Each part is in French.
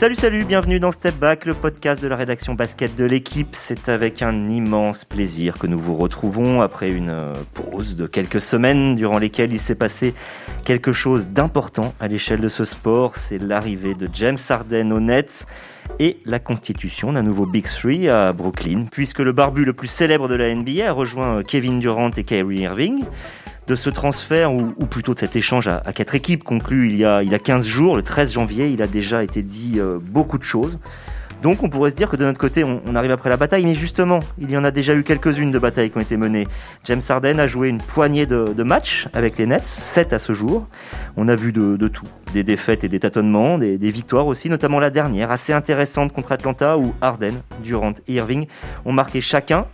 Salut, salut, bienvenue dans Step Back, le podcast de la rédaction basket de l'équipe. C'est avec un immense plaisir que nous vous retrouvons après une euh, pause de quelques semaines durant lesquelles il s'est passé quelque chose d'important à l'échelle de ce sport. C'est l'arrivée de James Harden au Nets et la constitution d'un nouveau Big Three à Brooklyn, puisque le barbu le plus célèbre de la NBA a rejoint Kevin Durant et Kyrie Irving de ce transfert, ou, plutôt de cet échange à, quatre équipes conclu il y, a, il y a 15 jours, le 13 janvier, il a déjà été dit euh, beaucoup de choses. Donc on pourrait se dire que de notre côté, on, arrive après la bataille, mais justement, il y en a déjà eu quelques-unes de batailles qui ont été menées. James Harden a joué une poignée de, matchs avec les Nets, 7 à ce jour. On a vu de, tout, des défaites et des tâtonnements, des, des, victoires aussi, notamment la dernière, assez intéressante contre Atlanta, où Harden, Durant et Irving ont marqué chacun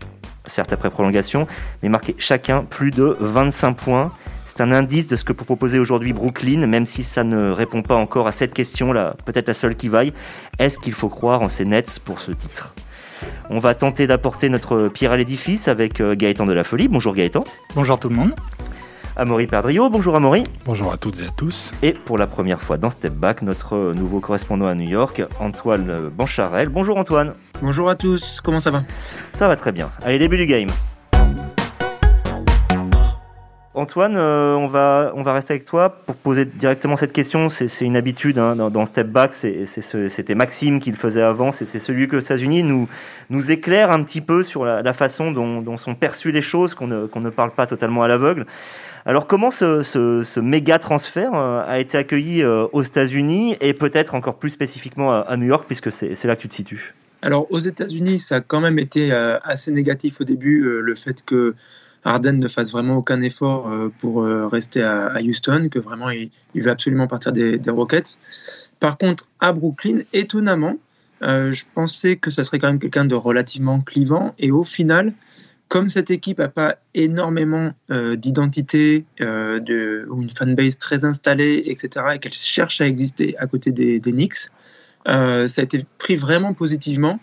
certes après prolongation, mais marqué chacun plus de 25 points. C'est un indice de ce que peut proposer aujourd'hui Brooklyn, même si ça ne répond pas encore à cette question, là, peut-être la seule qui vaille. Est-ce qu'il faut croire en ces Nets pour ce titre? On va tenter d'apporter notre pierre à l'édifice avec euh, Gaëtan de la Folie. Bonjour Gaëtan. Bonjour tout le monde. Amaury Perdrio. Bonjour Amaury. Bonjour à toutes et à tous. Et pour la première fois dans Step Back, notre nouveau correspondant à New York, Antoine Bancharel. Bonjour Antoine. Bonjour à tous, comment ça va? Ça va très bien. Allez, début du game. Antoine, euh, on, va, on va rester avec toi pour poser directement cette question. C'est une habitude hein, dans, Step Back, c'était Maxime qui le faisait avant, c'est celui que les États-Unis nous, nous éclaire un petit peu sur la, façon dont, sont perçues les choses, qu'on ne, ne parle pas totalement à l'aveugle. Alors comment ce, méga transfert euh, a été accueilli euh, aux États-Unis et peut-être encore plus spécifiquement à, New York puisque c'est là que tu te situes? Alors aux États-Unis, ça a quand même été euh, assez négatif au début le fait que Harden ne fasse vraiment aucun effort pour rester à, Houston, que vraiment il, veut absolument partir des, Rockets. Par contre, à Brooklyn, étonnamment, je pensais que ça serait quand même quelqu'un de relativement clivant et au final, comme cette équipe n'a pas énormément euh, d'identité euh, ou une fanbase très installée, etc., et qu'elle cherche à exister à côté des, Knicks, euh, ça a été pris vraiment positivement,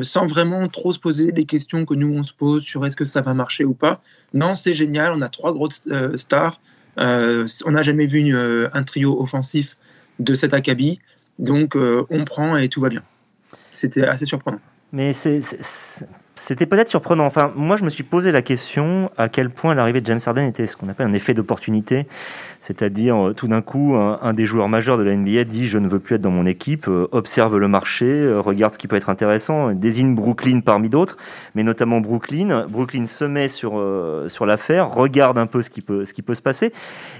sans vraiment trop se poser les questions que nous on se pose sur est-ce que ça va marcher ou pas. Non, c'est génial, on a trois grosses stars, on n'a jamais vu un trio offensif de cet acabit, donc on prend et tout va bien. C'était assez surprenant. Mais c'est c'était peut-être surprenant. Enfin, moi, je me suis posé la question à quel point l'arrivée de James Harden était ce qu'on appelle un effet d'opportunité. C'est-à-dire, euh, tout d'un coup, un, des joueurs majeurs de la NBA dit Je ne veux plus être dans mon équipe, euh, observe le marché, euh, regarde ce qui peut être intéressant, désigne Brooklyn parmi d'autres, mais notamment Brooklyn. Brooklyn se met sur, sur l'affaire, regarde un peu ce qui peut, ce qui peut se passer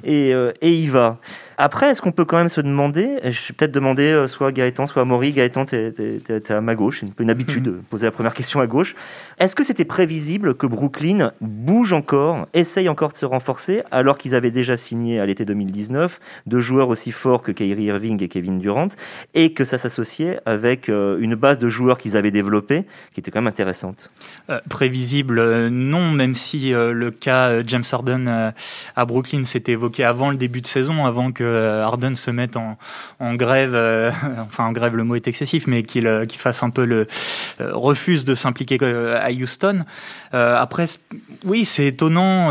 et, et y va. Après, est-ce qu'on peut quand même se demander, je suis peut-être demandé soit Gaëtan, soit Maury, Gaëtan, tu es, à ma gauche, c'est une habitude de poser la première question à gauche. Est-ce que c'était prévisible que Brooklyn bouge encore, essaye encore de se renforcer, alors qu'ils avaient déjà signé à l'été 2019 deux joueurs aussi forts que Kyrie Irving et Kevin Durant, et que ça s'associait avec euh, une base de joueurs qu'ils avaient développée, qui était quand même intéressante? Euh, Prévisible, euh, non, même si le cas James Harden à Brooklyn s'était évoqué avant le début de saison, avant que Harden se mette en, grève, enfin en grève le mot est excessif, mais qu'il fasse un peu le... refuse de s'impliquer à Houston. après, oui, c'est étonnant,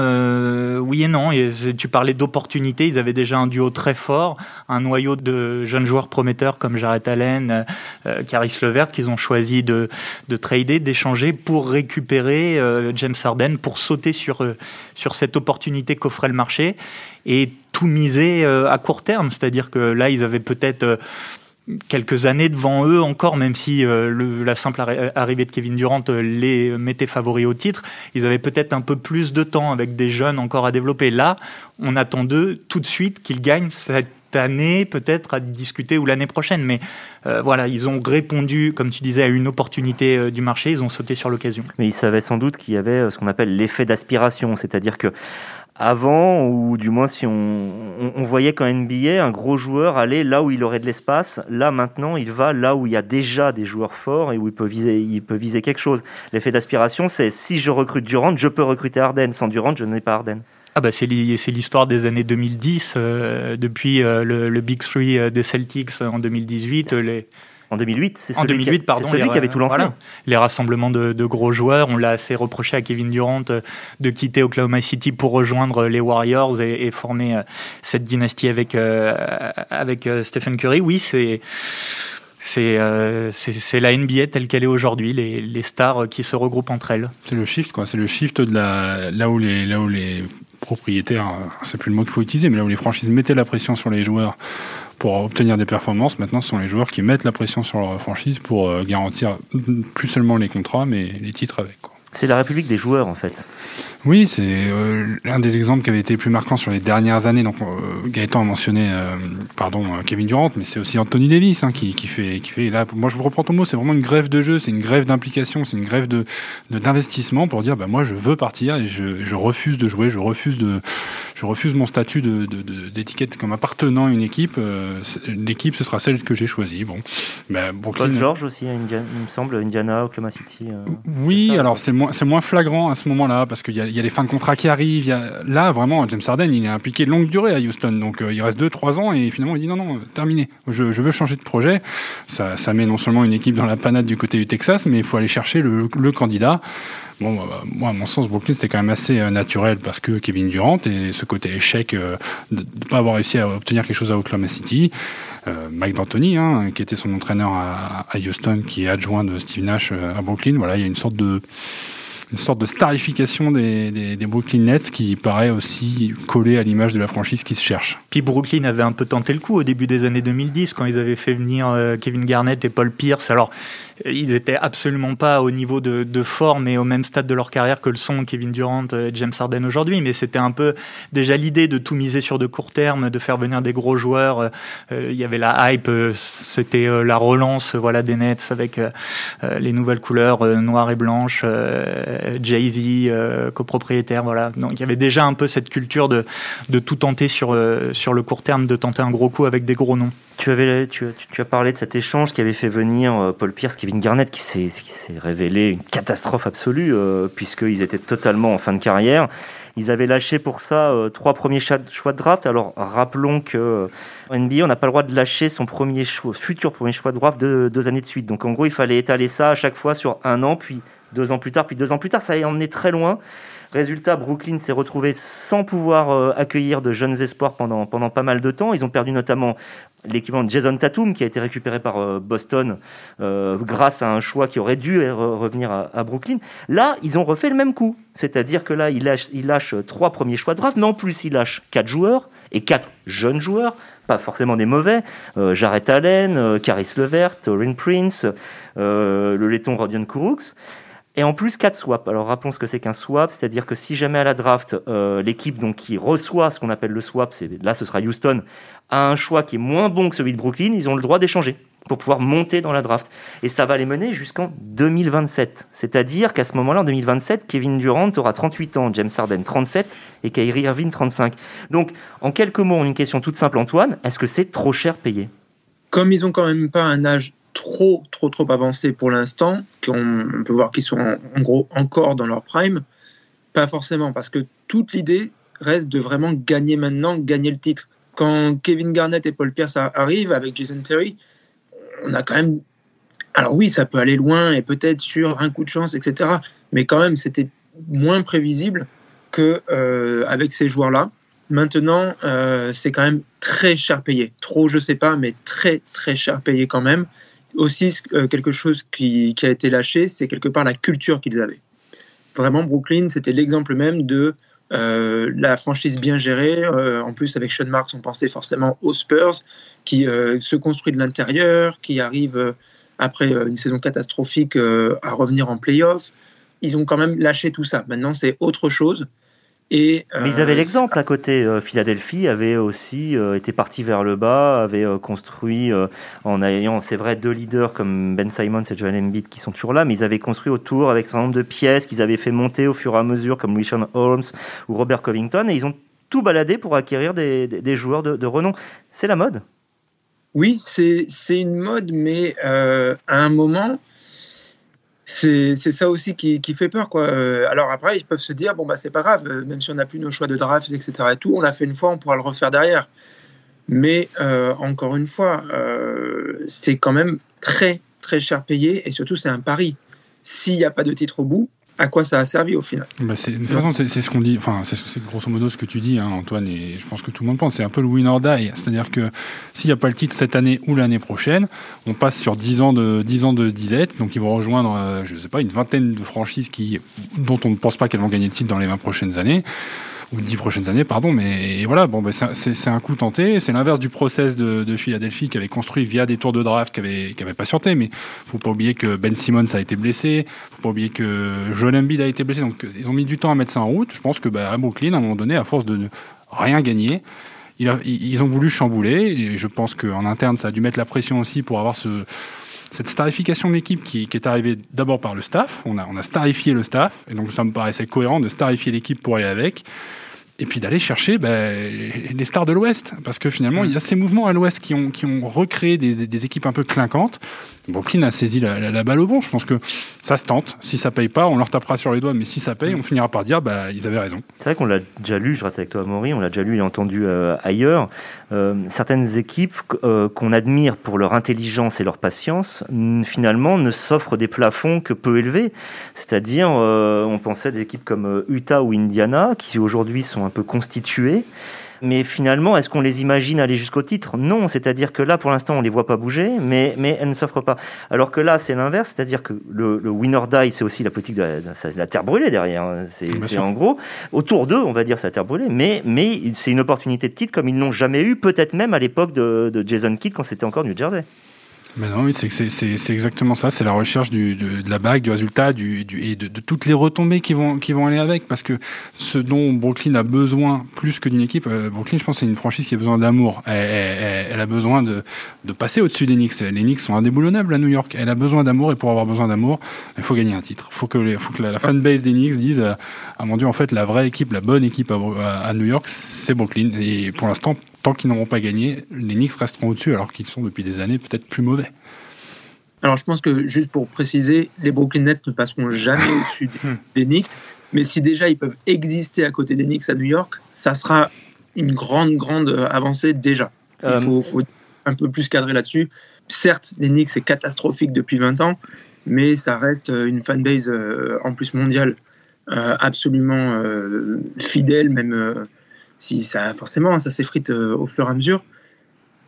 oui et non, tu parlais d'opportunités. Ils avaient déjà un duo très fort, un noyau de jeunes joueurs prometteurs comme Jarrett Allen, euh, Caris Levert qu'ils ont choisi de, de trader, d'échanger pour récupérer euh, James Harden, pour sauter sur, euh, sur cette opportunité qu'offrait le marché et tout miser euh, à court terme. C'est-à-dire que là, ils avaient peut-être quelques années devant eux encore, même si euh, la simple arrivée de Kevin Durant euh, les mettait favoris au titre, ils avaient peut-être un peu plus de temps avec des jeunes encore à développer. Là, on attend d'eux tout de suite qu'ils gagnent cette année, peut-être à discuter ou l'année prochaine. Mais euh, voilà, ils ont répondu, comme tu disais, à une opportunité du marché, ils ont sauté sur l'occasion. Mais ils savaient sans doute qu'il y avait ce qu'on appelle l'effet d'aspiration, c'est-à-dire que avant, ou du moins si on, on, voyait qu'en NBA, un gros joueur allait là où il aurait de l'espace. Là, maintenant, il va là où il y a déjà des joueurs forts et où il peut viser, il peut viser quelque chose. L'effet d'aspiration, c'est si je recrute Durant, je peux recruter Arden. Sans Durant, je n'ai pas Arden. Ah bah c'est l'histoire des années 2010, euh, depuis euh, le, Big Three euh, des Celtics en 2018. Les, en 2008, c'est celui, 2008, qui, pardon, celui qui avait tout lancé. Les rassemblements de, gros joueurs, on l'a assez reproché à Kevin Durant euh, de quitter Oklahoma City pour rejoindre les Warriors et, former euh, cette dynastie avec, euh, avec Stephen Curry. Oui, c'est C'est c'est la NBA telle qu'elle est aujourd'hui, les, les, stars qui se regroupent entre elles. C'est le shift, quoi. C'est le shift de la, là, où les, là où les propriétaires, c'est plus le mot qu'il faut utiliser, mais là où les franchises mettaient la pression sur les joueurs pour obtenir des performances, maintenant ce sont les joueurs qui mettent la pression sur leur franchise pour garantir plus seulement les contrats, mais les titres avec. C'est la République des joueurs en fait. Oui, c'est euh, l'un des exemples qui avait été le plus marquant sur les dernières années. Donc euh, Gaëtan a mentionné, euh, pardon, Kevin Durant, mais c'est aussi Anthony Davis hein, qui, qui, fait, qui fait. Là, moi, je vous reprends ton mot. C'est vraiment une grève de jeu, c'est une grève d'implication, c'est une grève de d'investissement pour dire, bah moi, je veux partir et je, je refuse de jouer, je refuse de, je refuse mon statut d'étiquette de, de, comme appartenant à une équipe. L'équipe, ce sera celle que j'ai choisie. Bon, bah, Paul George aussi, il me semble, Indiana, Oklahoma City. oui, alors c'est moins, c'est moins flagrant à ce moment-là parce qu'il y, y, a les fins de contrat qui arrivent. Là, vraiment, James Harden, il est impliqué de longue durée à Houston. Donc, euh, il reste 2-3 ans et finalement, il dit non, non, terminé. Je, veux changer de projet. Ça, met non seulement une équipe dans la panade du côté du Texas, mais il faut aller chercher le, candidat. Bon, bah, bah, moi, à mon sens, Brooklyn, c'était quand même assez euh, naturel parce que Kevin Durant et ce côté échec euh, de ne pas avoir réussi à obtenir quelque chose à Oklahoma City. Mike D'Antoni, hein, qui était son entraîneur à, Houston, qui est adjoint de Steve Nash à Brooklyn. Voilà, il y a une sorte de une sorte de starification des, des, Brooklyn Nets qui paraît aussi collée à l'image de la franchise qui se cherche. Puis Brooklyn avait un peu tenté le coup au début des années 2010 quand ils avaient fait venir euh, Kevin Garnett et Paul Pierce. Alors ils étaient absolument pas au niveau de, de, forme et au même stade de leur carrière que le sont Kevin Durant et James Harden aujourd'hui, mais c'était un peu déjà l'idée de tout miser sur de court terme, de faire venir des gros joueurs. Euh, il y avait la hype, euh, c'était euh, la relance, voilà, des Nets avec les nouvelles couleurs noires et blanches, Jay-Z, copropriétaire, voilà. Donc il y avait déjà un peu cette culture de, de tout tenter sur, sur le court terme, de tenter un gros coup avec des gros noms. Tu, avais, tu, tu, as parlé de cet échange qui avait fait venir euh, Paul Pierce, Kevin Garnett, qui s'est révélé une catastrophe absolue, euh, puisqu'ils étaient totalement en fin de carrière. Ils avaient lâché pour ça euh, trois premiers choix de draft. Alors rappelons que NBA, on n'a pas le droit de lâcher son premier choix, futur premier choix de draft de, deux années de suite. Donc en gros, il fallait étaler ça à chaque fois sur un an, puis deux ans plus tard, puis deux ans plus tard. Ça allait emmener très loin. Résultat, Brooklyn s'est retrouvé sans pouvoir euh, accueillir de jeunes espoirs pendant, pas mal de temps. Ils ont perdu notamment l'équivalent de Jason Tatum qui a été récupéré par euh, Boston euh, grâce à un choix qui aurait dû revenir à, Brooklyn. Là, ils ont refait le même coup. C'est-à-dire que là, ils lâchent, trois premiers choix de draft, mais en plus, ils lâchent quatre joueurs et quatre jeunes joueurs, pas forcément des mauvais. Jarrett Allen, Caris Levert, Orin Prince, le laiton Rodion Kuruks. Et en plus, 4 swaps. Alors rappelons ce que c'est qu'un swap, c'est-à-dire que si jamais à la draft, euh, l'équipe donc qui reçoit ce qu'on appelle le swap, c'est là ce sera Houston, a un choix qui est moins bon que celui de Brooklyn, ils ont le droit d'échanger pour pouvoir monter dans la draft. Et ça va les mener jusqu'en 2027. C'est-à-dire qu'à ce moment-là, en 2027, Kevin Durant aura 38 ans, James Harden 37 et Kyrie Irving 35. Donc, en quelques mots, une question toute simple, Antoine, est-ce que c'est trop cher payé? Comme ils ont quand même pas un âge trop, trop, trop avancés pour l'instant, qu'on peut voir qu'ils sont en, gros encore dans leur prime. Pas forcément, parce que toute l'idée reste de vraiment gagner maintenant, gagner le titre. Quand Kevin Garnett et Paul Pierce arrivent avec Jason Terry, on a quand même. Alors oui, ça peut aller loin et peut-être sur un coup de chance, etc. Mais quand même, c'était moins prévisible que euh, avec ces joueurs-là. Maintenant, euh, c'est quand même très cher payé. Trop, je sais pas, mais très très cher payé quand même aussi euh, quelque chose qui, a été lâché, c'est quelque part la culture qu'ils avaient. Vraiment, Brooklyn, c'était l'exemple même de euh, la franchise bien gérée. Euh, en plus, avec Sean Marks, on pensait forcément aux Spurs, qui se construit de l'intérieur, qui arrive après une saison catastrophique à revenir en playoff. Ils ont quand même lâché tout ça. Maintenant, c'est autre chose. Et, Mais ils avaient euh, l'exemple à côté. Euh, Philadelphie avait aussi euh, été parti vers le bas, avait construit en ayant, c'est vrai, deux leaders comme Ben Simons et Joel Embiid qui sont toujours là, mais ils avaient construit autour avec un certain nombre de pièces qu'ils avaient fait monter au fur et à mesure, comme Richard Holmes ou Robert Covington, et ils ont tout baladé pour acquérir des, des, joueurs de, de renom. C'est la mode? Oui, c'est une mode, mais à un moment, c'est ça aussi qui, fait peur. Quoi. Euh, alors après, ils peuvent se dire, bon, bah, c'est pas grave, euh, même si on n'a plus nos choix de draft, etc. Et tout, on l'a fait une fois, on pourra le refaire derrière. Mais euh, encore une fois, c'est quand même très, très cher payé et surtout, c'est un pari. S'il n'y a pas de titre au bout, à quoi ça a servi au final. Bah de toute façon, c'est ce qu'on dit, enfin, c'est grosso modo ce que tu dis, hein, Antoine, et je pense que tout le monde pense. C'est un peu le win or die. C'est-à-dire que s'il n'y a pas le titre cette année ou l'année prochaine, on passe sur 10 ans de, 10 ans de disette. Donc ils vont rejoindre, euh, je ne sais pas, une vingtaine de franchises qui, dont on ne pense pas qu'elles vont gagner le titre dans les 20 prochaines années ou dix prochaines années, pardon. Mais voilà, bon, ben, c'est un coup tenté. C'est l'inverse du process de, de, Philadelphie qui avait construit via des tours de draft qui avait, qui avait patienté. Mais faut pas oublier que Ben Simmons a été blessé. Faut pas oublier que Joel Embiid a été blessé. Donc ils ont mis du temps à mettre ça en route. Je pense que bah, à Brooklyn, à un moment donné, à force de rien gagner, ils ont voulu chambouler. Et je pense qu'en interne, ça a dû mettre la pression aussi pour avoir ce cette starification de l'équipe qui, est arrivée d'abord par le staff. On a, on a starifié le staff, et donc ça me paraissait cohérent de starifier l'équipe pour aller avec et puis d'aller chercher ben, les stars de l'Ouest. Parce que finalement, il y a ces mouvements à l'Ouest qui ont, qui ont recréé des, des, équipes un peu clinquantes. Brooklyn a saisi la, la, balle au bon. Je pense que ça se tente. Si ça paye pas, on leur tapera sur les doigts. Mais si ça paye, on finira par dire bah, ils avaient raison. C'est vrai qu'on l'a déjà lu, je reste avec toi, Maury, on l'a déjà lu et entendu euh, ailleurs. Euh, certaines équipes euh, qu'on admire pour leur intelligence et leur patience, finalement, ne s'offrent des plafonds que peu élevés. C'est-à-dire, on pensait à des équipes comme Utah ou Indiana, qui aujourd'hui sont un peu constituées mais finalement, est-ce qu'on les imagine aller jusqu'au titre? Non, c'est-à-dire que là, pour l'instant, on les voit pas bouger, mais, mais elles ne s'offrent pas. Alors que là, c'est l'inverse, c'est-à-dire que le, le winner die, c'est aussi la politique de la, la terre brûlée derrière. Hein. C'est en gros, autour d'eux, on va dire, c'est la terre brûlée, mais, mais c'est une opportunité de titre comme ils n'ont jamais eu, peut-être même à l'époque de, de Jason Kidd quand c'était encore New Jersey. Mais non, oui, c'est exactement ça. C'est la recherche du, de, de, la bague, du résultat, du, du et de, de, toutes les retombées qui vont, qui vont aller avec. Parce que ce dont Brooklyn a besoin plus que d'une équipe, euh, Brooklyn, je pense, c'est une franchise qui a besoin d'amour. Elle, elle, elle, a besoin de, de passer au-dessus des Knicks. Les Knicks sont indéboulonnables à New York. Elle a besoin d'amour et pour avoir besoin d'amour, il faut gagner un titre. Il faut que, faut que la, la fanbase des Knicks dise euh, Ah mon Dieu, en fait, la vraie équipe, la bonne équipe à, à New York, c'est Brooklyn. Et pour l'instant, tant qu'ils n'auront pas gagné, les Knicks resteront au-dessus alors qu'ils sont depuis des années peut-être plus mauvais. Alors je pense que juste pour préciser, les Brooklyn Nets ne passeront jamais au-dessus des, Knicks, mais si déjà ils peuvent exister à côté des Knicks à New York, ça sera une grande, grande avancée déjà. Il euh, faut, faut un peu plus cadrer là-dessus. Certes, les Knicks, c'est catastrophique depuis 20 ans, mais ça reste une fanbase euh, en plus mondiale euh, absolument fidèle, même si ça forcément ça s'effrite au fur et à mesure.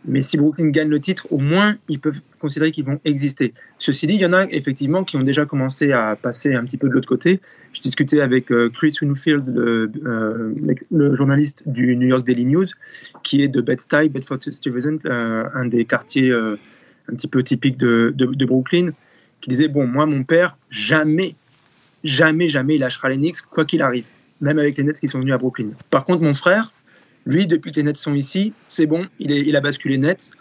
Mais si Brooklyn gagne le titre, au moins, ils peuvent considérer qu'ils vont exister. Ceci dit, il y en a effectivement qui ont déjà commencé à passer un petit peu de l'autre côté. Je discutais avec euh, Chris Winfield, le, euh, le, journaliste du New York Daily News, qui est de Bed-Stuy, Bedford-Stuyvesant, euh, un des quartiers un petit peu typiques de, de, de, Brooklyn, qui disait, bon, moi, mon père, jamais, jamais, jamais il lâchera les Knicks, quoi qu'il arrive, même avec les Nets qui sont venus à Brooklyn. Par contre, mon frère, lui, depuis que les Nets sont ici, c'est bon, il, est, il a basculé Nets.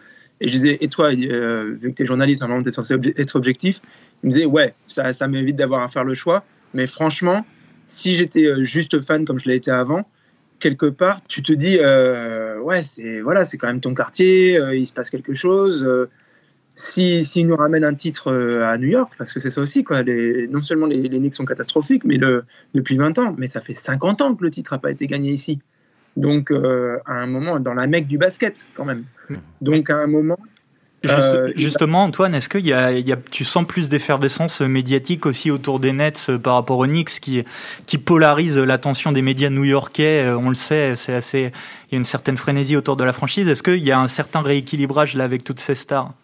Et je disais, et toi, euh, vu que tu es journaliste, normalement tu es censé être objectif, il me disait, ouais, ça, ça m'évite d'avoir à faire le choix. Mais franchement, si j'étais euh, juste fan comme je l'ai été avant, quelque part, tu te dis, euh, ouais, c'est voilà, c'est quand même ton quartier, il se passe quelque chose. Si, si nous ramène un titre à New York, parce que c'est ça aussi, quoi, les, non seulement les, les Knicks sont catastrophiques, mais le, depuis 20 ans, mais ça fait 50 ans que le titre n'a pas été gagné ici. Donc, euh, à un moment, dans la mecque du basket, quand même. Donc, à un moment. Euh, justement, Antoine, est-ce que y a, y a, tu sens plus d'effervescence médiatique aussi autour des Nets euh, par rapport aux Knicks qui, qui polarise l'attention des médias new-yorkais On le sait, c'est assez. Il y a une certaine frénésie autour de la franchise. Est-ce qu'il y a un certain rééquilibrage là avec toutes ces stars?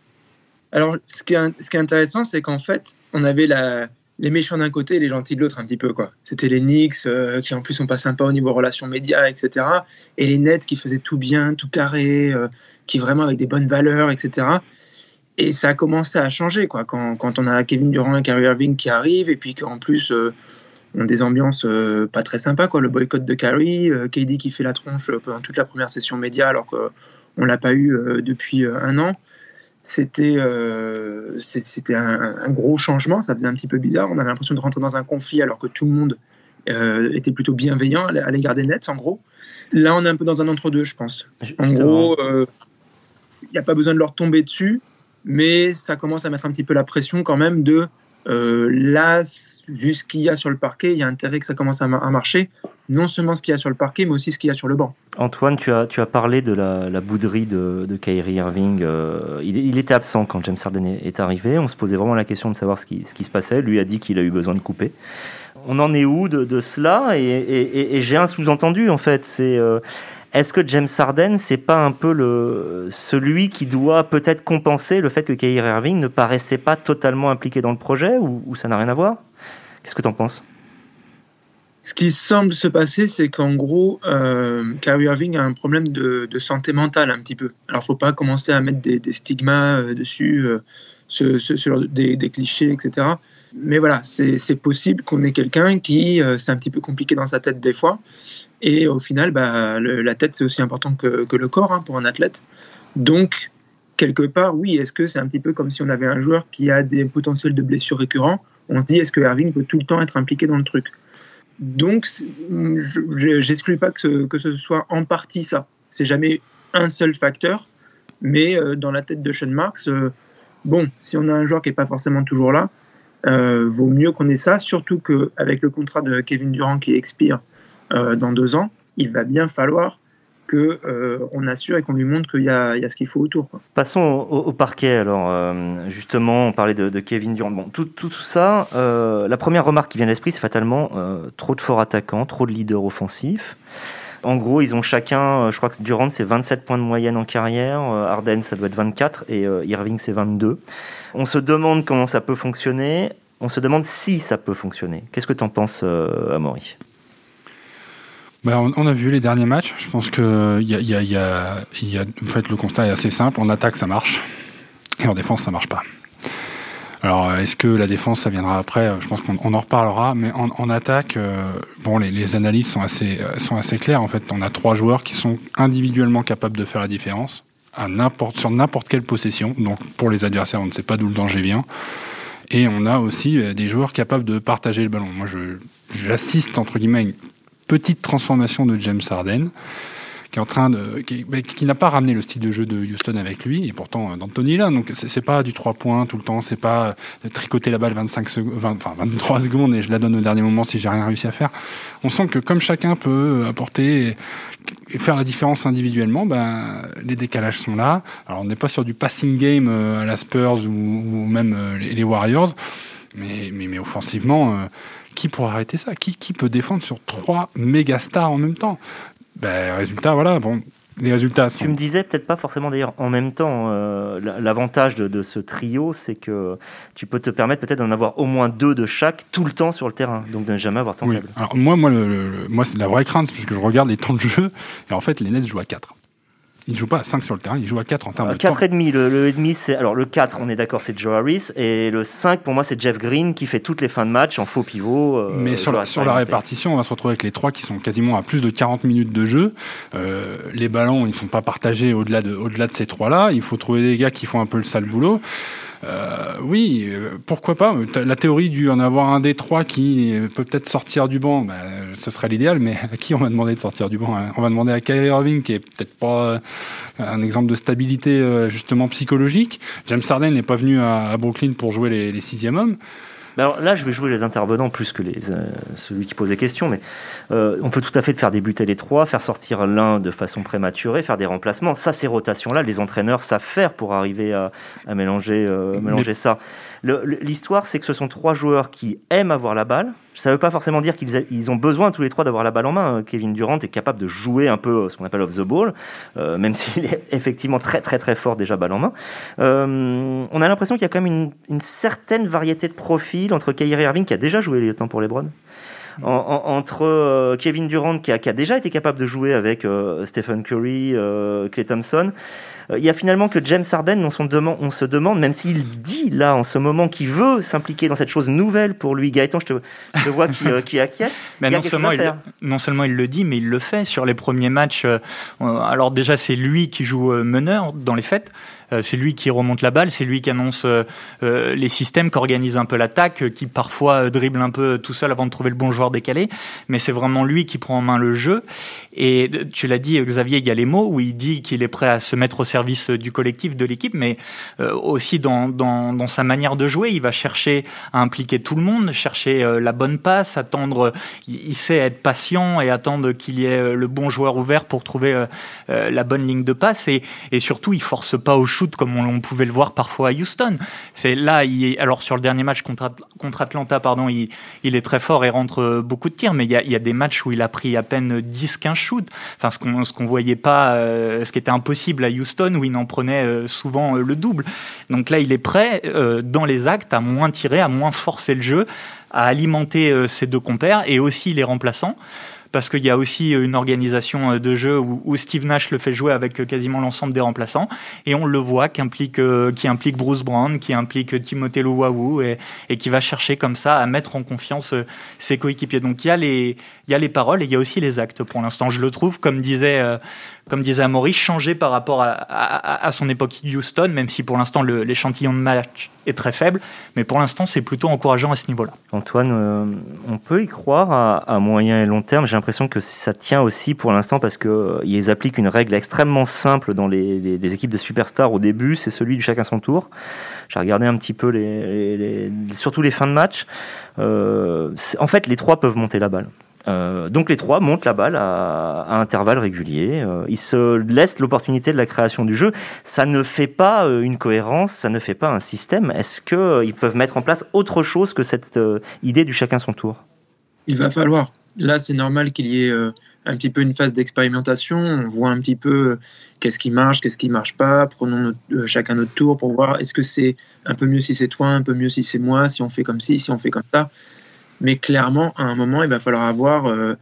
Alors, ce qui est, intéressant, c'est qu'en fait, on avait les méchants d'un côté et les gentils de l'autre un petit peu quoi. C'était les Knicks euh, qui en plus sont pas sympas au niveau relations médias etc. Et les Nets qui faisaient tout bien, tout carré, euh, qui vraiment avec des bonnes valeurs etc. Et ça a commencé à changer quoi quand, on a Kevin Durant et Kyrie Irving qui arrivent et puis qu'en plus euh, on a des ambiances pas très sympas quoi. Le boycott de Kyrie, KD qui fait la tronche pendant toute la première session média alors qu'on l'a pas eu depuis un an c'était euh, c'était un, gros changement, ça faisait un petit peu bizarre. On avait l'impression de rentrer dans un conflit alors que tout le monde euh, était plutôt bienveillant à l'égard des Nets, en gros. Là, on est un peu dans un entre-deux, je pense. En gros, euh, il n'y a pas besoin de leur tomber dessus, mais ça commence à mettre un petit peu la pression quand même de euh, là, vu ce qu'il y a sur le parquet, il y a intérêt que ça commence à, marcher. Non seulement ce qu'il y a sur le parquet, mais aussi ce qu'il y a sur le banc. Antoine, tu as, tu as parlé de la, la bouderie de, de Kyrie Irving. Euh, il, était absent quand James Harden est arrivé. On se posait vraiment la question de savoir ce qui, ce qui se passait. Lui a dit qu'il a eu besoin de couper. on en est où de, cela? Et, j'ai un sous-entendu en fait, c'est est-ce que James Harden, c'est pas un peu le, celui qui doit peut-être compenser le fait que Kyrie Irving ne paraissait pas totalement impliqué dans le projet ou, ça n'a rien à voir? Qu'est-ce que tu en penses? Ce qui semble se passer, c'est qu'en gros, euh, Kyrie Irving a un problème de, santé mentale un petit peu. Alors, faut pas commencer à mettre des, stigmas euh, dessus, euh, des, clichés, etc. Mais voilà, c'est possible qu'on ait quelqu'un qui, euh, c'est un petit peu compliqué dans sa tête des fois. Et au final, bah, la tête, c'est aussi important que, le corps hein, pour un athlète. Donc, quelque part, oui, est-ce que c'est un petit peu comme si on avait un joueur qui a des potentiels de blessures récurrents? On se dit, est-ce que Irving peut tout le temps être impliqué dans le truc? Donc, j'exclus pas que ce, que ce soit en partie ça. C'est jamais un seul facteur, mais euh, dans la tête de Sean Marks, euh, bon, si on a un joueur qui n'est pas forcément toujours là, euh, vaut mieux qu'on ait ça, surtout qu'avec le contrat de Kevin Durant qui expire euh, dans deux ans, il va bien falloir qu'on euh, assure et qu'on lui montre qu'il y, a ce qu'il faut autour. Passons au, parquet. Alors, justement, on parlait de, Kevin Durant. Bon, tout, tout, ça, la première remarque qui vient à l'esprit, c'est fatalement trop de forts attaquants, trop de leaders offensifs. En gros, ils ont chacun, je crois que Durant, c'est 27 points de moyenne en carrière, Arden, ça doit être 24, et Irving, c'est 22. On se demande comment ça peut fonctionner. On se demande si ça peut fonctionner. Qu'est-ce que tu en penses, euh, Amaury? Ben, on, a vu les derniers matchs. Je pense que y a, en fait, le constat est assez simple. En attaque, ça marche. Et en défense, ça marche pas. Alors, est-ce que la défense, ça viendra après? Je pense qu'on en reparlera. Mais en, attaque, euh, bon, les, analyses sont assez, euh, sont assez claires. En fait, on a trois joueurs qui sont individuellement capables de faire la différence sur n'importe quelle possession. Donc, pour les adversaires, on ne sait pas d'où le danger vient. Et on a aussi euh, des joueurs capables de partager le ballon. Moi, j'assiste, entre guillemets, à une petite transformation de James Harden qui est en train de, qui, n'a pas ramené le style de jeu de Houston avec lui, et pourtant euh, d'Anthony là. Donc c'est pas du 3 points tout le temps, c'est pas de tricoter la balle 25 secondes, enfin 23 secondes et je la donne au dernier moment si j'ai rien réussi à faire. On sent que comme chacun peut apporter et faire la différence individuellement, ben, les décalages sont là. Alors on n'est pas sur du passing game euh, à la Spurs ou, même euh, les Warriors, mais, mais, mais offensivement, qui pourrait arrêter ça? Qui, qui peut défendre sur trois méga stars en même temps? Ben, résultat, voilà, bon, les résultats sont... Tu me disais peut-être pas forcément d'ailleurs en même temps, euh, l'avantage de, ce trio, c'est que tu peux te permettre peut-être d'en avoir au moins deux de chaque tout le temps sur le terrain, donc de ne jamais avoir temps oui. Alors moi, moi, le, moi c'est la vraie crainte, parce que je regarde les temps de jeu, et en fait les Nets jouent à 4. Il joue pas à 5 sur le terrain, il joue à 4 en termes de 4 et demi, le, le demi c'est alors le 4, on est d'accord, c'est Joe Harris et le 5 pour moi c'est Jeff Green qui fait toutes les fins de match en faux pivot. Euh, Mais sur, la, sur la répartition, on va se retrouver avec les 3 qui sont quasiment à plus de 40 minutes de jeu. Euh, les ballons, ils ne sont pas partagés au-delà de au-delà de ces trois là, il faut trouver des gars qui font un peu le sale boulot. Euh, oui, euh, pourquoi pas. La théorie du en avoir un des trois qui peut peut-être sortir du banc, bah, ce serait l'idéal, mais à qui on va demander de sortir du banc hein? On va demander à Kyrie Irving, qui est peut-être pas euh, un exemple de stabilité justement psychologique. James Harden n'est pas venu à, Brooklyn pour jouer les sixième hommes alors là, je vais jouer les intervenants plus que les, euh, celui qui pose des questions, mais euh, on peut tout à fait faire débuter les trois, faire sortir l'un de façon prématurée, faire des remplacements. Ça, ces rotations-là, les entraîneurs savent faire pour arriver à, mélanger, euh, mélanger ça. L'histoire, c'est que ce sont trois joueurs qui aiment avoir la balle. Ça ne veut pas forcément dire qu'ils ont besoin tous les trois d'avoir la balle en main. Kevin Durant est capable de jouer un peu ce qu'on appelle off the ball, euh, même s'il est effectivement très très très fort déjà balle en main. Euh, on a l'impression qu'il y a quand même une, une, certaine variété de profils entre Kyrie Irving qui a déjà joué les temps pour les Browns entre euh, Kevin Durant qui a, qui a, déjà été capable de jouer avec euh, Stephen Curry, euh, Clay Thompson. Il y a finalement que James Harden, on, on se demande, même s'il dit là en ce moment qu'il veut s'impliquer dans cette chose nouvelle pour lui, Gaëtan, je te, je vois qui, qui acquiesce. Mais non, seulement il, non seulement il le dit, mais il le fait sur les premiers matchs. alors déjà, c'est lui qui joue meneur dans les fêtes. Euh, c'est lui qui remonte la balle, c'est lui qui annonce euh, euh, les systèmes, qui organise un peu l'attaque, qui parfois dribble un peu tout seul avant de trouver le bon joueur décalé. Mais c'est vraiment lui qui prend en main le jeu. Et tu l'as dit, Xavier, mots où il dit qu'il est prêt à se mettre au service du collectif, de l'équipe, mais aussi dans, dans, sa manière de jouer, il va chercher à impliquer tout le monde, chercher la bonne passe, attendre, il, sait être patient et attendre qu'il y ait le bon joueur ouvert pour trouver la bonne ligne de passe. Et, et surtout, il force pas au shoot comme on, pouvait le voir parfois à Houston. C'est là, alors sur le dernier match contre, contre Atlanta, pardon, il, est très fort et rentre beaucoup de tirs, mais il y a, des matchs où il a pris à peine 10-15 shoot. Enfin, ce qu'on qu'on voyait pas, euh, ce qui était impossible à Houston où il en prenait euh, souvent euh, le double. Donc là, il est prêt dans les actes à moins tirer, à moins forcer le jeu, à alimenter ses deux compères et aussi les remplaçants parce qu'il y a aussi euh, une organisation euh, de jeu où, Steve Nash le fait jouer avec euh, quasiment l'ensemble des remplaçants. Et on le voit qui implique, Bruce Brown, qui implique Timothée Luwawu et, qui va chercher comme ça à mettre en confiance ses coéquipiers. Donc il y a les paroles et il y a aussi les actes pour l'instant. Je le trouve, comme disait, comme disait Maurice, changé par rapport à, son époque Houston, même si pour l'instant l'échantillon de match est très faible. Mais pour l'instant, c'est plutôt encourageant à ce niveau-là. Antoine, euh, on peut y croire à, moyen et long terme. J'ai l'impression que ça tient aussi pour l'instant parce qu'ils euh, appliquent une règle extrêmement simple dans les, équipes de superstars au début, c'est celui du chacun son tour. J'ai regardé un petit peu surtout les fins de match. Euh, en fait, les trois peuvent monter la balle. Euh, donc les trois montent la balle à, intervalles réguliers. Euh, ils se laissent l'opportunité de la création du jeu. Ça ne fait pas euh, une cohérence, ça ne fait pas un système. Est-ce que euh, peuvent mettre en place autre chose que cette idée du chacun son tour? Il va falloir. Là, c'est normal qu'il y ait un petit peu une phase d'expérimentation. On voit un petit peu qu'est-ce qui marche, qu'est-ce qui marche pas. Prenons chacun notre tour pour voir est-ce que c'est un peu mieux si c'est toi, un peu mieux si c'est moi, si on fait comme ci, si on fait comme ça. Mais clairement, à un moment, il va falloir avoir euh,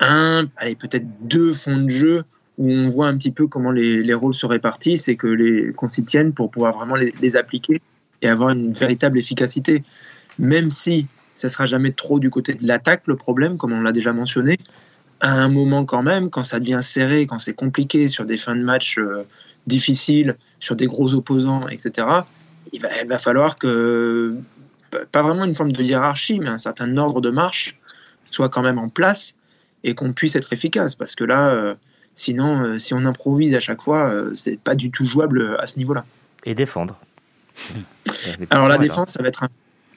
un, allez, peut-être deux fonds de jeu où on voit un petit peu comment les, les rôles se répartissent et que les qu'on s'y tienne pour pouvoir vraiment les, appliquer et avoir une véritable efficacité. Même si ça sera jamais trop du côté de l'attaque le problème, comme on l'a déjà mentionné, à un moment quand même, quand ça devient serré, quand c'est compliqué sur des fins de match euh, difficiles, sur des gros opposants, etc. Il va, il va falloir que pas vraiment une forme de hiérarchie, mais un certain ordre de marche soit quand même en place et qu'on puisse être efficace. Parce que là, euh, sinon, euh, si on improvise à chaque fois, euh, c'est pas du tout jouable à ce niveau-là. Et défendre. Alors la défense, ça va être un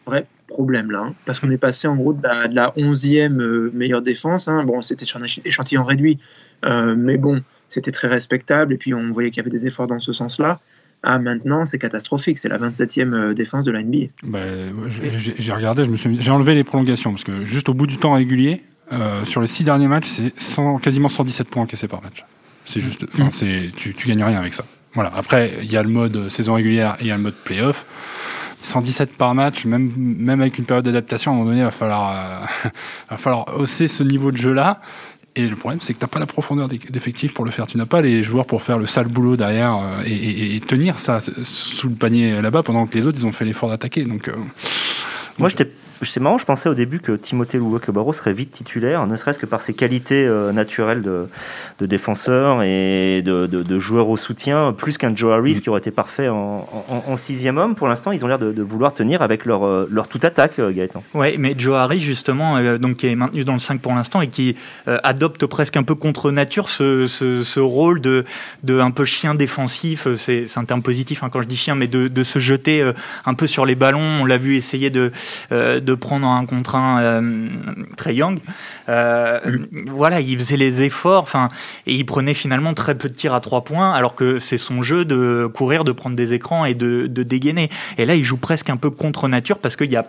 vrai problème là, hein, parce qu'on est passé en gros de la, 11e meilleure défense. Hein. Bon, c'était sur un échantillon réduit, mais bon, c'était très respectable et puis on voyait qu'il y avait des efforts dans ce sens-là. Ah, maintenant, c'est catastrophique. C'est la 27e euh, défense de la NBA. Bah, j'ai regardé, j'ai enlevé les prolongations parce que juste au bout du temps régulier, euh, sur les six derniers matchs, c'est quasiment 117 points encaissés par match. C'est juste, enfin, mm. c'est, tu, tu gagnes rien avec ça. Voilà. Après, il y a le mode saison régulière et il y a le mode playoff. 117 par match, même, même avec une période d'adaptation, à un moment donné, il va falloir, euh, va falloir hausser ce niveau de jeu-là. Et le problème, c'est que tu n'as pas la profondeur d'effectif pour le faire. Tu n'as pas les joueurs pour faire le sale boulot derrière euh, et, tenir ça sous le panier là-bas pendant que les autres, ils ont fait l'effort d'attaquer. Donc, euh, Moi, j'étais c'est marrant, je pensais au début que Timothée Louakebaro serait vite titulaire, ne serait-ce que par ses qualités euh, naturelles de, défenseur et de, joueur au soutien, plus qu'un Joe Harris qui aurait été parfait en, sixième homme. Pour l'instant, ils ont l'air de, vouloir tenir avec leur, euh, leur toute attaque, euh, Gaëtan. Oui, mais Joe Harris, justement, donc, qui est maintenu dans le 5 pour l'instant et qui adopte presque un peu contre nature ce, rôle de, un peu chien défensif. C'est un terme positif hein, quand je dis chien, mais de se jeter un peu sur les ballons. On l'a vu essayer de, de prendre un contre un euh, très young. Euh, mm. Voilà, il faisait les efforts, enfin, et il prenait finalement très peu de tirs à trois points, alors que c'est son jeu de courir, de prendre des écrans et de, de dégainer. Et là, il joue presque un peu contre nature parce qu'il y a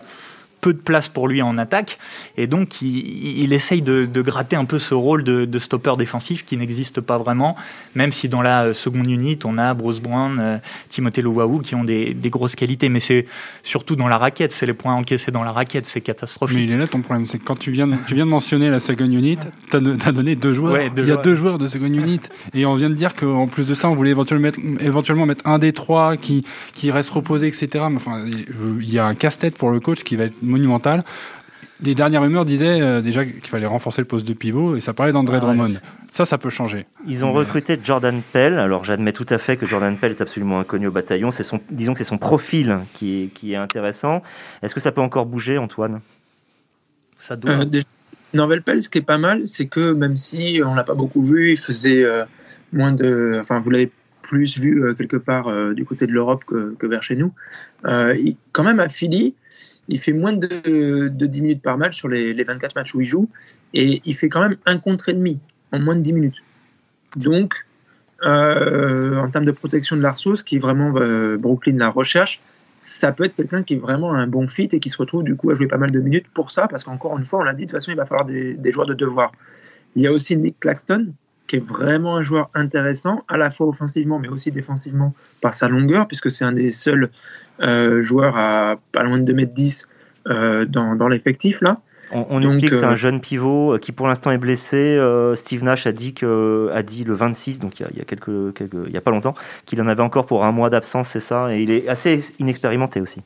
peu de place pour lui en attaque. Et donc, il, essaye de, gratter un peu ce rôle de, stopper défensif qui n'existe pas vraiment, même si dans la euh, seconde unit, on a Bruce Brown, euh, Timothée Louaou qui ont des, grosses qualités. Mais c'est surtout dans la raquette, c'est les points encaissés dans la raquette, c'est catastrophique. Mais il est là ton problème, c'est que quand tu viens, de, tu viens de mentionner la seconde unit, tu as, donné deux joueurs. il y a deux joueurs de seconde unit. et on vient de dire qu'en plus de ça, on voulait éventuellement mettre, éventuellement mettre un des trois qui, qui reste reposé, etc. Mais enfin, il y a un casse-tête pour le coach qui va être monumental. Les dernières rumeurs disaient euh, déjà qu'il fallait renforcer le poste de pivot et ça parlait d'André ah Drummond. Ça, ça peut changer. Ils ont recruté Jordan Pell. Alors, j'admets tout à fait que Jordan Pell est absolument inconnu au bataillon. C'est son, disons que c'est son profil qui est, qui est intéressant. Est-ce que ça peut encore bouger, Antoine? Ça doit. Euh, Norvel Pell, ce qui est pas mal, c'est que même si on l'a pas beaucoup vu, il faisait moins de. Enfin, vous l'avez plus vu quelque part du côté de l'Europe que, vers chez nous. Il, quand même, à Philly, il fait moins de, 10 minutes par match sur les, 24 matchs où il joue, et il fait quand même un contre et demi en moins de 10 minutes. Donc, euh, en termes de protection de l'arceau, ce qui est vraiment euh, Brooklyn la recherche, ça peut être quelqu'un qui est vraiment un bon fit et qui se retrouve du coup à jouer pas mal de minutes pour ça, parce qu'encore une fois, on l'a dit, de toute façon, il va falloir des, joueurs de devoir. Il y a aussi Nick Claxton, qui est vraiment un joueur intéressant, à la fois offensivement, mais aussi défensivement par sa longueur, puisque c'est un des seuls euh, joueurs à pas loin de 2m10 dans, dans l'effectif là. On, explique que c'est un euh, jeune pivot euh, qui pour l'instant est blessé. Euh, Steve Nash a dit, que, a dit le 26, donc il y a, quelques, quelques, il y a pas longtemps, qu'il en avait encore pour un mois d'absence, c'est ça. Et il est assez inexpérimenté aussi.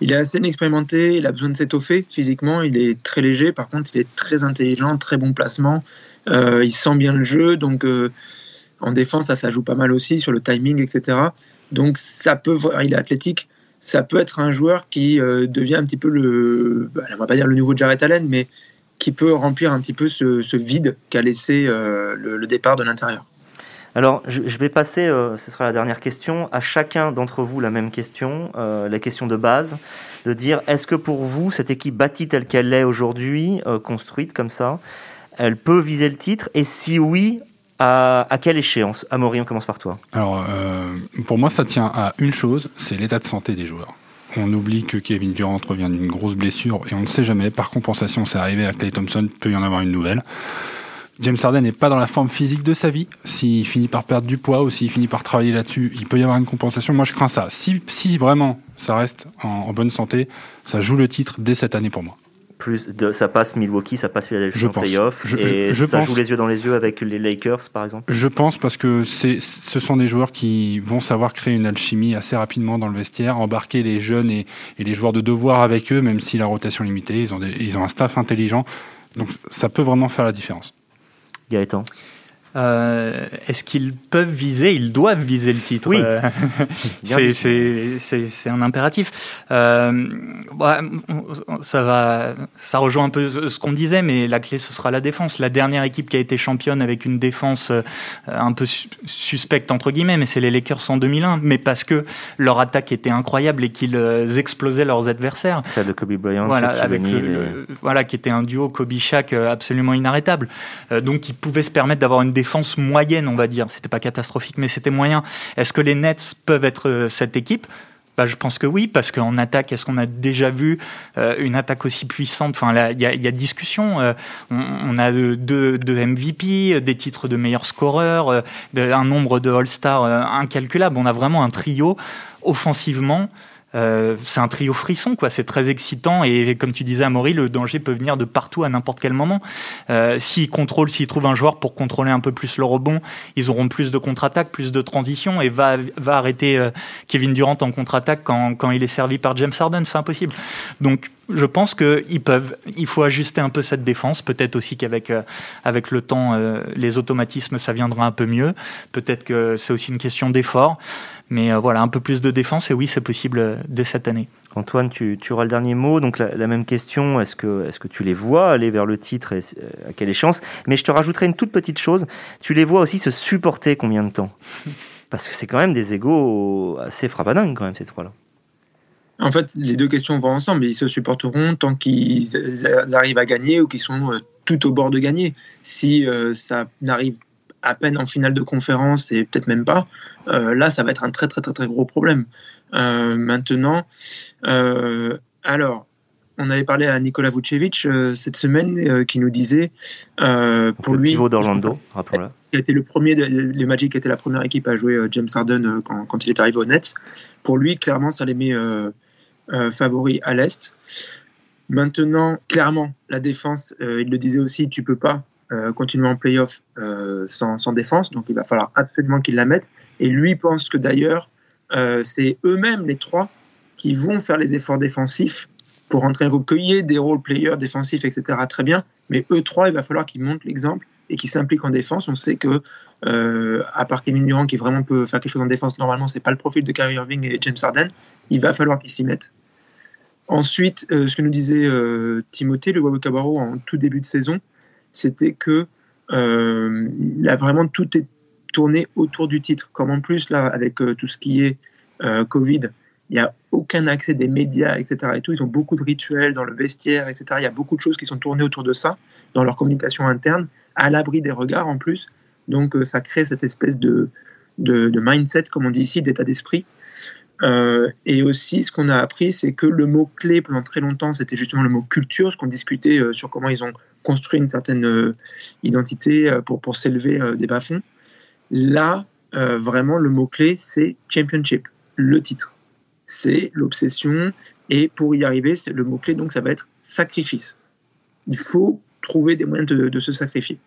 Il est assez inexpérimenté, il a besoin de s'étoffer physiquement, il est très léger, par contre il est très intelligent, très bon placement, il sent bien le jeu, donc en défense ça, ça joue pas mal aussi sur le timing, etc. Donc ça peut, il est athlétique, ça peut être un joueur qui euh, devient un petit peu le, bah, on va pas dire le nouveau Jarrett Allen, mais qui peut remplir un petit peu ce, vide qu'a laissé euh, le, départ de l'intérieur. Alors, je, vais passer, euh, ce sera la dernière question, à chacun d'entre vous la même question, la question de base, de dire est-ce que pour vous, cette équipe bâtie telle qu'elle est aujourd'hui, construite comme ça, elle peut viser le titre? Et si oui, à, quelle échéance? Amaury, on commence par toi. Alors, euh, pour moi, ça tient à une chose, c'est l'état de santé des joueurs. On oublie que Kevin Durant revient d'une grosse blessure et on ne sait jamais. Par compensation, c'est arrivé à Clay Thompson, peut y en avoir une nouvelle. James Harden n'est pas dans la forme physique de sa vie. S'il finit par perdre du poids ou s'il finit par travailler là-dessus, il peut y avoir une compensation. Moi, je crains ça. Si, si vraiment ça reste en bonne santé, ça joue le titre dès cette année pour moi plus de, ça passe Milwaukee, ça passe Philadelphie en playoff, et ça joue les yeux dans les yeux avec les Lakers, par exemple Je pense parce que ce sont des joueurs qui vont savoir créer une alchimie assez rapidement dans le vestiaire, embarquer les jeunes et, les joueurs de devoir avec eux, même si la rotation est limitée, ils ont, ils ont un staff intelligent, donc ça peut vraiment faire la différence. Gaëtan euh, est-ce qu'ils peuvent viser? Ils doivent viser le titre. Oui. Euh, c'est un impératif. Euh, bah, ça va, ça rejoint un peu ce qu'on disait, mais la clé ce sera la défense. La dernière équipe qui a été championne avec une défense un peu suspecte entre guillemets, mais c'est les Lakers en 2001, mais parce que leur attaque était incroyable et qu'ils explosaient leurs adversaires. Celle de Kobe Bryant, voilà, avec voilà, qui était un duo Kobe-Shaq absolument inarrêtable. donc ils pouvaient se permettre d'avoir une défense moyenne, on va dire. C'était pas catastrophique, mais c'était moyen. Est-ce que les Nets peuvent être euh, cette équipe? Bah, je pense que oui, parce qu'en attaque, est-ce qu'on a déjà vu euh, une attaque aussi puissante? Enfin, il y, a discussion. Euh, on, a deux, MVP, des titres de meilleurs scoreurs, un nombre de All-Star incalculable. On a vraiment un trio offensivement euh, c'est un trio frisson, quoi. C'est très excitant et comme tu disais, Amaury, le danger peut venir de partout à n'importe quel moment. Euh, s'ils contrôlent, s'ils trouvent un joueur pour contrôler un peu plus le rebond, ils auront plus de contre-attaque, plus de transition et va va arrêter euh, Kevin Durant en contre-attaque quand, quand il est servi par James Harden, c'est impossible. Donc je pense qu'ils peuvent. Il faut ajuster un peu cette défense. Peut-être aussi qu'avec avec le temps, les automatismes, ça viendra un peu mieux. Peut-être que c'est aussi une question d'effort. Mais euh, voilà, un peu plus de défense, et oui, c'est possible euh, dès cette année. Antoine, tu, tu, auras le dernier mot. Donc la, même question, est-ce que, est que tu les vois aller vers le titre et euh, à quelle échéance? Mais je te rajouterai une toute petite chose. Tu les vois aussi se supporter combien de temps? Parce que c'est quand même des égaux assez frappadingues quand même, ces trois-là. En fait, les deux questions vont ensemble. Ils se supporteront tant qu'ils arrivent à gagner ou qu'ils sont tout au bord de gagner. Si ça n'arrive à peine en finale de conférence et peut-être même pas, euh, là, ça va être un très très très très gros problème. Euh, maintenant, euh, alors, on avait parlé à Nikola Vucevic cette semaine qui nous disait pour lui. Pivot d'Orlando, rappelons-le. Qui a été le premier, les Magic était la première équipe à jouer James Harden quand, quand, il est arrivé au Nets. Pour lui, clairement, ça les met favoris à l'Est. Maintenant, clairement, la défense, il le disait aussi, tu peux pas euh, continuer en playoff euh, sans, sans, défense, donc il va falloir absolument qu'il la mette. Et lui pense que d'ailleurs, euh, c'est eux-mêmes, les trois, qui vont faire les efforts défensifs pour rentrer y ait des role players défensifs, etc., très bien, mais eux trois, il va falloir qu'ils montrent l'exemple et qu'ils s'impliquent en défense. On sait que, à part Kevin Durant, qui vraiment peut faire quelque chose en défense, normalement, c'est pas le profil de Kyrie Irving et James Harden, il va falloir qu'ils s'y mettent. Ensuite, ce que nous disait Timothée, le Wawakabaro, en tout début de saison, c'était que là, vraiment tout est tourné autour du titre. Comme en plus, là, avec tout ce qui est Covid, il n'y a aucun accès des médias, etc. Et tout. Ils ont beaucoup de rituels dans le vestiaire, etc. Il y a beaucoup de choses qui sont tournées autour de ça, dans leur communication interne, à l'abri des regards en plus. Donc euh, ça crée cette espèce de, de, mindset, comme on dit ici, d'état d'esprit. Euh, et aussi, ce qu'on a appris, c'est que le mot-clé pendant très longtemps, c'était justement le mot culture, ce qu'on discutait euh, sur comment ils ont construit une certaine identité pour, pour s'élever des bas-fonds. Là, vraiment, le mot-clé, c'est championship, le titre c'est l'obsession. Et pour y arriver, le mot-clé, donc, ça va être sacrifice. Il faut trouver des moyens de, se sacrifier.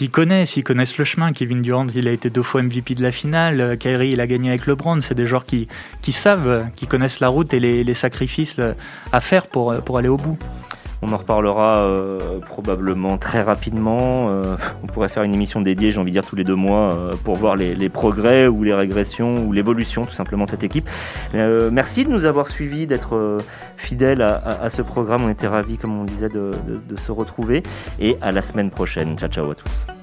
Ils connaissent, ils connaissent le chemin. Kevin Durant, il a été deux fois MVP de la finale. Kyrie, il a gagné avec LeBron. C'est des joueurs qui, savent, qui connaissent la route et les, sacrifices à faire pour, pour aller au bout. On en reparlera euh, probablement très rapidement. Euh, on pourrait faire une émission dédiée, j'ai envie de dire, tous les deux mois euh, pour voir les, progrès ou les régressions ou l'évolution tout simplement de cette équipe. merci de nous avoir suivis, d'être fidèles à, ce programme. On était ravis, comme on disait, de se retrouver. Et à la semaine prochaine. Ciao, ciao à tous.